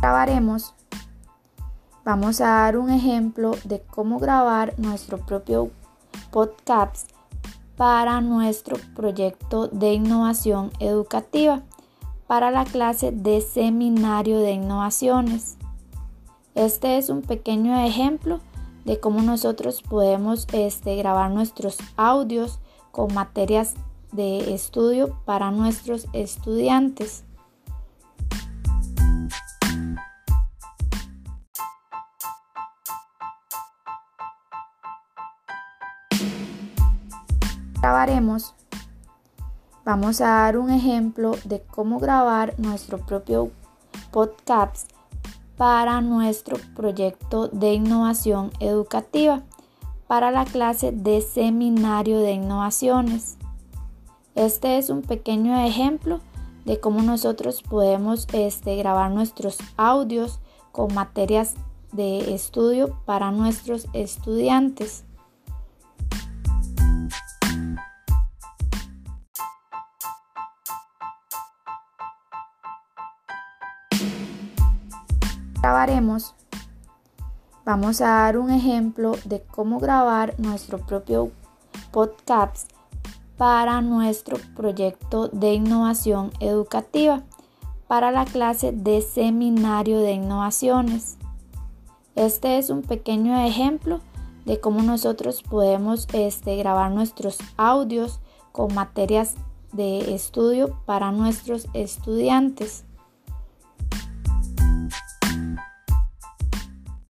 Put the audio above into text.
Grabaremos. Vamos a dar un ejemplo de cómo grabar nuestro propio podcast para nuestro proyecto de innovación educativa para la clase de seminario de innovaciones. Este es un pequeño ejemplo de cómo nosotros podemos este, grabar nuestros audios con materias de estudio para nuestros estudiantes. Grabaremos. Vamos a dar un ejemplo de cómo grabar nuestro propio podcast para nuestro proyecto de innovación educativa para la clase de seminario de innovaciones. Este es un pequeño ejemplo de cómo nosotros podemos este, grabar nuestros audios con materias de estudio para nuestros estudiantes. Grabaremos. Vamos a dar un ejemplo de cómo grabar nuestro propio podcast para nuestro proyecto de innovación educativa para la clase de seminario de innovaciones. Este es un pequeño ejemplo de cómo nosotros podemos este, grabar nuestros audios con materias de estudio para nuestros estudiantes.